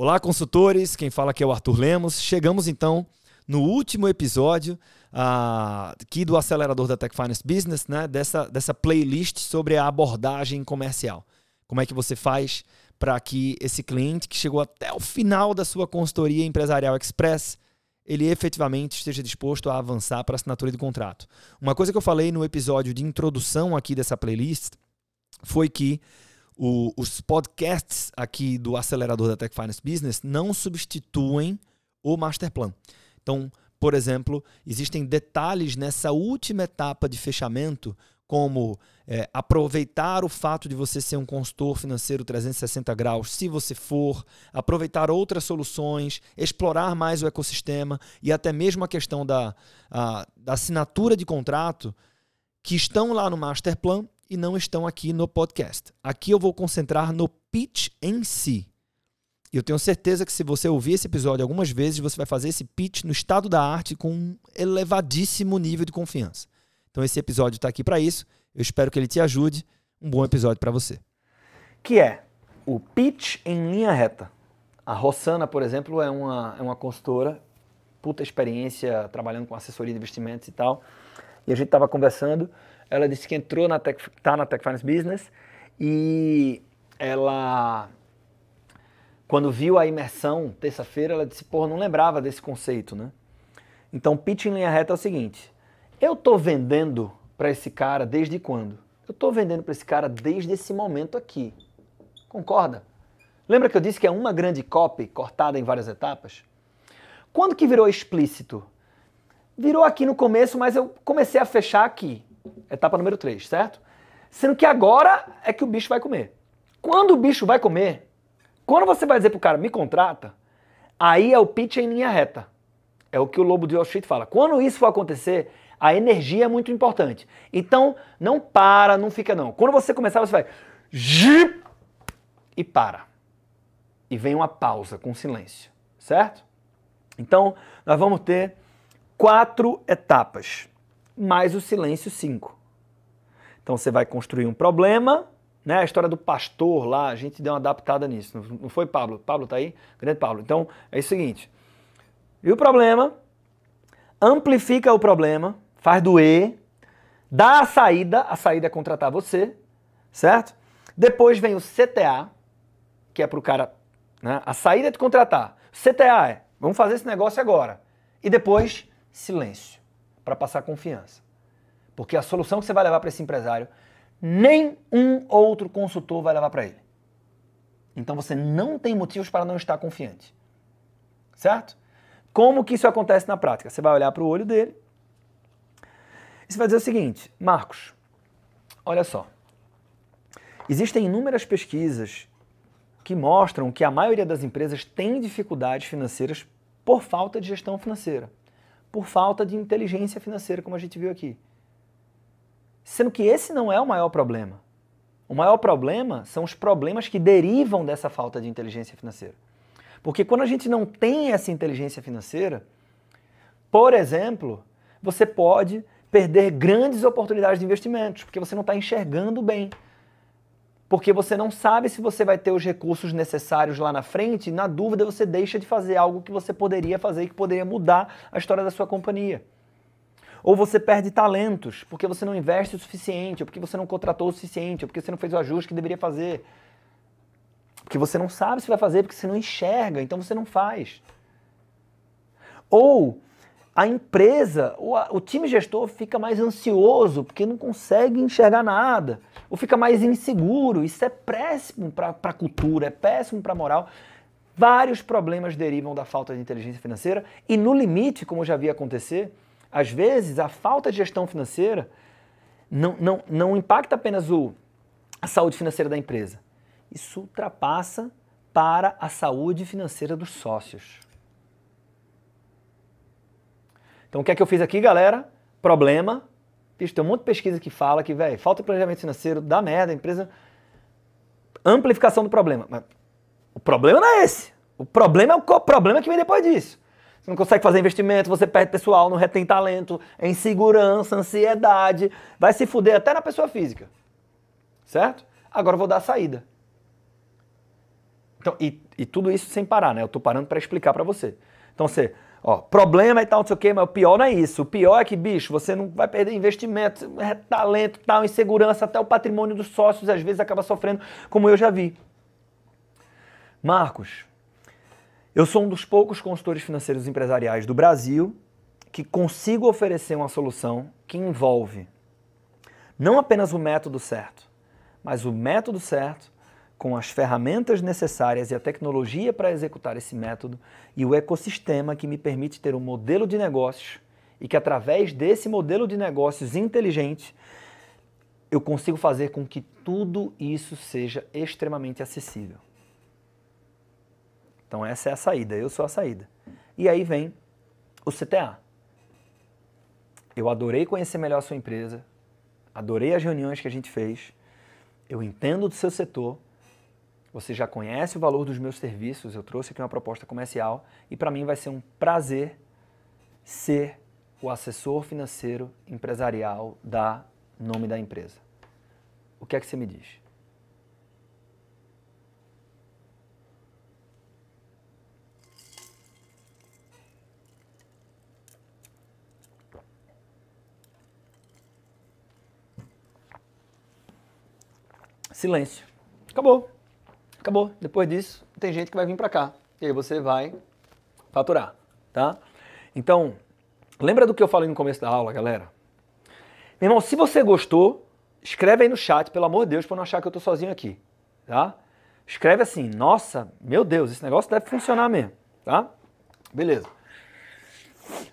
Olá, consultores. Quem fala aqui é o Arthur Lemos. Chegamos então no último episódio uh, aqui do acelerador da Tech Finance Business, né? Dessa, dessa playlist sobre a abordagem comercial. Como é que você faz para que esse cliente que chegou até o final da sua consultoria empresarial express ele efetivamente esteja disposto a avançar para a assinatura de contrato. Uma coisa que eu falei no episódio de introdução aqui dessa playlist foi que o, os podcasts aqui do acelerador da Tech Finance Business não substituem o master plan. Então, por exemplo, existem detalhes nessa última etapa de fechamento, como é, aproveitar o fato de você ser um consultor financeiro 360 graus, se você for, aproveitar outras soluções, explorar mais o ecossistema e até mesmo a questão da, a, da assinatura de contrato, que estão lá no Master Plan e não estão aqui no podcast. Aqui eu vou concentrar no pitch em si. E eu tenho certeza que se você ouvir esse episódio algumas vezes, você vai fazer esse pitch no estado da arte com um elevadíssimo nível de confiança. Então esse episódio está aqui para isso. Eu espero que ele te ajude. Um bom episódio para você. Que é o pitch em linha reta. A Rossana, por exemplo, é uma, é uma consultora, puta experiência trabalhando com assessoria de investimentos e tal. E a gente estava conversando ela disse que entrou na Tech, tá na Tech Finance Business e ela quando viu a imersão terça-feira, ela disse: "Porra, não lembrava desse conceito, né?" Então, pitch em linha reta é o seguinte: eu tô vendendo para esse cara desde quando? Eu tô vendendo para esse cara desde esse momento aqui. Concorda? Lembra que eu disse que é uma grande copy cortada em várias etapas? Quando que virou explícito? Virou aqui no começo, mas eu comecei a fechar aqui etapa número 3, certo? Sendo que agora é que o bicho vai comer. Quando o bicho vai comer, quando você vai dizer pro cara, me contrata, aí é o pitch em linha reta. É o que o Lobo de Wall Street fala. Quando isso for acontecer, a energia é muito importante. Então, não para, não fica não. Quando você começar, você vai e para. E vem uma pausa com silêncio, certo? Então, nós vamos ter quatro etapas mais o silêncio 5. Então você vai construir um problema, né? A história do pastor lá, a gente deu uma adaptada nisso. Não foi Pablo? Pablo tá aí? Grande Pablo. Então é o seguinte: e o problema, amplifica o problema, faz doer, dá a saída, a saída é contratar você, certo? Depois vem o CTA, que é para o cara, né? A saída é de contratar. CTA é, vamos fazer esse negócio agora. E depois, silêncio para passar confiança. Porque a solução que você vai levar para esse empresário, nem um outro consultor vai levar para ele. Então você não tem motivos para não estar confiante. Certo? Como que isso acontece na prática? Você vai olhar para o olho dele e você vai dizer o seguinte: Marcos, olha só. Existem inúmeras pesquisas que mostram que a maioria das empresas tem dificuldades financeiras por falta de gestão financeira por falta de inteligência financeira, como a gente viu aqui. Sendo que esse não é o maior problema. O maior problema são os problemas que derivam dessa falta de inteligência financeira. Porque quando a gente não tem essa inteligência financeira, por exemplo, você pode perder grandes oportunidades de investimentos, porque você não está enxergando bem porque você não sabe se você vai ter os recursos necessários lá na frente, na dúvida você deixa de fazer algo que você poderia fazer e que poderia mudar a história da sua companhia. Ou você perde talentos porque você não investe o suficiente, ou porque você não contratou o suficiente, ou porque você não fez o ajuste que deveria fazer. Porque você não sabe se vai fazer, porque você não enxerga, então você não faz. Ou a empresa, o time gestor fica mais ansioso porque não consegue enxergar nada, ou fica mais inseguro. Isso é péssimo para a cultura, é péssimo para a moral. Vários problemas derivam da falta de inteligência financeira e, no limite, como eu já vi acontecer, às vezes a falta de gestão financeira não, não, não impacta apenas o, a saúde financeira da empresa. Isso ultrapassa para a saúde financeira dos sócios. Então o que é que eu fiz aqui, galera? Problema. Bicho, tem um monte de pesquisa que fala que, velho, falta planejamento financeiro, dá merda, a empresa. Amplificação do problema. Mas o problema não é esse. O problema é o problema que vem depois disso. Você não consegue fazer investimento, você perde pessoal, não retém talento, é insegurança, ansiedade, vai se fuder até na pessoa física. Certo? Agora eu vou dar a saída. Então, e, e tudo isso sem parar, né? Eu tô parando para explicar para você. Então você, ó, problema e tal, não sei o quê, mas o pior não é isso. O pior é que, bicho, você não vai perder investimento, é talento, tal, insegurança, até o patrimônio dos sócios às vezes acaba sofrendo, como eu já vi. Marcos, eu sou um dos poucos consultores financeiros empresariais do Brasil que consigo oferecer uma solução que envolve não apenas o método certo, mas o método certo com as ferramentas necessárias e a tecnologia para executar esse método e o ecossistema que me permite ter um modelo de negócios e que através desse modelo de negócios inteligente eu consigo fazer com que tudo isso seja extremamente acessível. Então essa é a saída, eu sou a saída. E aí vem o CTA. Eu adorei conhecer melhor a sua empresa, adorei as reuniões que a gente fez, eu entendo do seu setor, você já conhece o valor dos meus serviços, eu trouxe aqui uma proposta comercial e para mim vai ser um prazer ser o assessor financeiro empresarial da nome da empresa. O que é que você me diz? Silêncio. Acabou. Acabou. Depois disso, tem gente que vai vir para cá. E aí você vai faturar, tá? Então, lembra do que eu falei no começo da aula, galera? Meu irmão, se você gostou, escreve aí no chat, pelo amor de Deus, para não achar que eu tô sozinho aqui, tá? Escreve assim, nossa, meu Deus, esse negócio deve funcionar mesmo, tá? Beleza.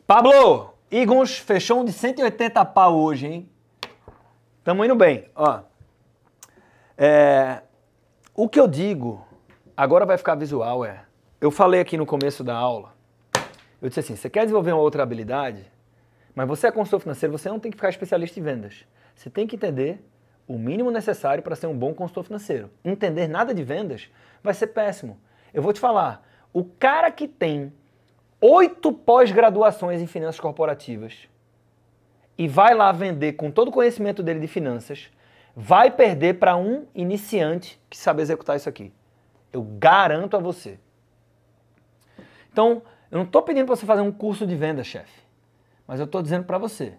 Pablo, Igons fechou um de 180 pau hoje, hein? Tamo indo bem, ó. É, o que eu digo, agora vai ficar visual, é. Eu falei aqui no começo da aula, eu disse assim: você quer desenvolver uma outra habilidade, mas você é consultor financeiro, você não tem que ficar especialista em vendas. Você tem que entender o mínimo necessário para ser um bom consultor financeiro. Entender nada de vendas vai ser péssimo. Eu vou te falar: o cara que tem oito pós-graduações em finanças corporativas e vai lá vender com todo o conhecimento dele de finanças, vai perder para um iniciante que sabe executar isso aqui. Eu garanto a você. Então, eu não estou pedindo para você fazer um curso de venda, chefe. Mas eu estou dizendo para você.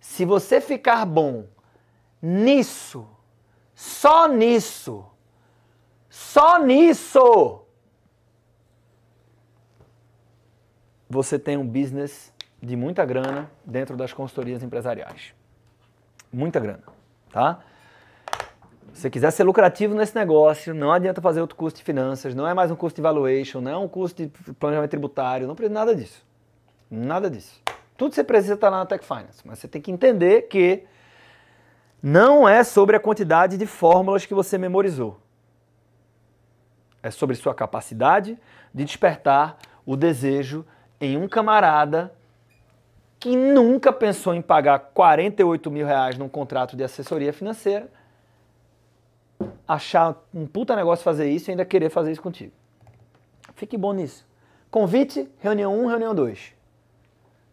Se você ficar bom nisso, só nisso, só nisso, você tem um business de muita grana dentro das consultorias empresariais. Muita grana, tá? Se você quiser ser lucrativo nesse negócio, não adianta fazer outro curso de finanças, não é mais um curso de valuation, não é um curso de planejamento tributário, não precisa nada disso. Nada disso. Tudo você precisa estar lá na Tech Finance, mas você tem que entender que não é sobre a quantidade de fórmulas que você memorizou. É sobre sua capacidade de despertar o desejo em um camarada que nunca pensou em pagar 48 mil reais num contrato de assessoria financeira achar um puta negócio fazer isso e ainda querer fazer isso contigo. Fique bom nisso. Convite, reunião 1, reunião 2.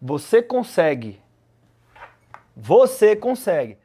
Você consegue. Você consegue.